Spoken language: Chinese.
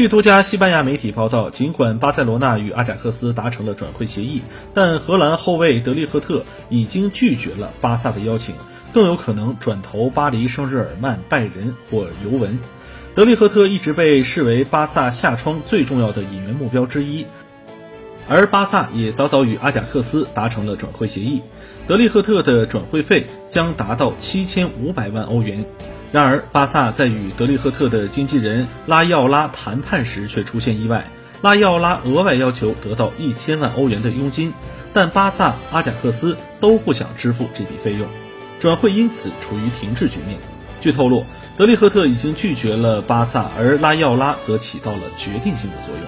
据多家西班牙媒体报道，尽管巴塞罗那与阿贾克斯达成了转会协议，但荷兰后卫德利赫特已经拒绝了巴萨的邀请，更有可能转投巴黎圣日耳曼、拜仁或尤文。德利赫特一直被视为巴萨下窗最重要的引援目标之一，而巴萨也早早与阿贾克斯达成了转会协议，德利赫特的转会费将达到七千五百万欧元。然而，巴萨在与德利赫特的经纪人拉伊奥拉谈判时却出现意外，拉伊奥拉额外要求得到一千万欧元的佣金，但巴萨、阿贾克斯都不想支付这笔费用，转会因此处于停滞局面。据透露，德利赫特已经拒绝了巴萨，而拉伊奥拉则起到了决定性的作用。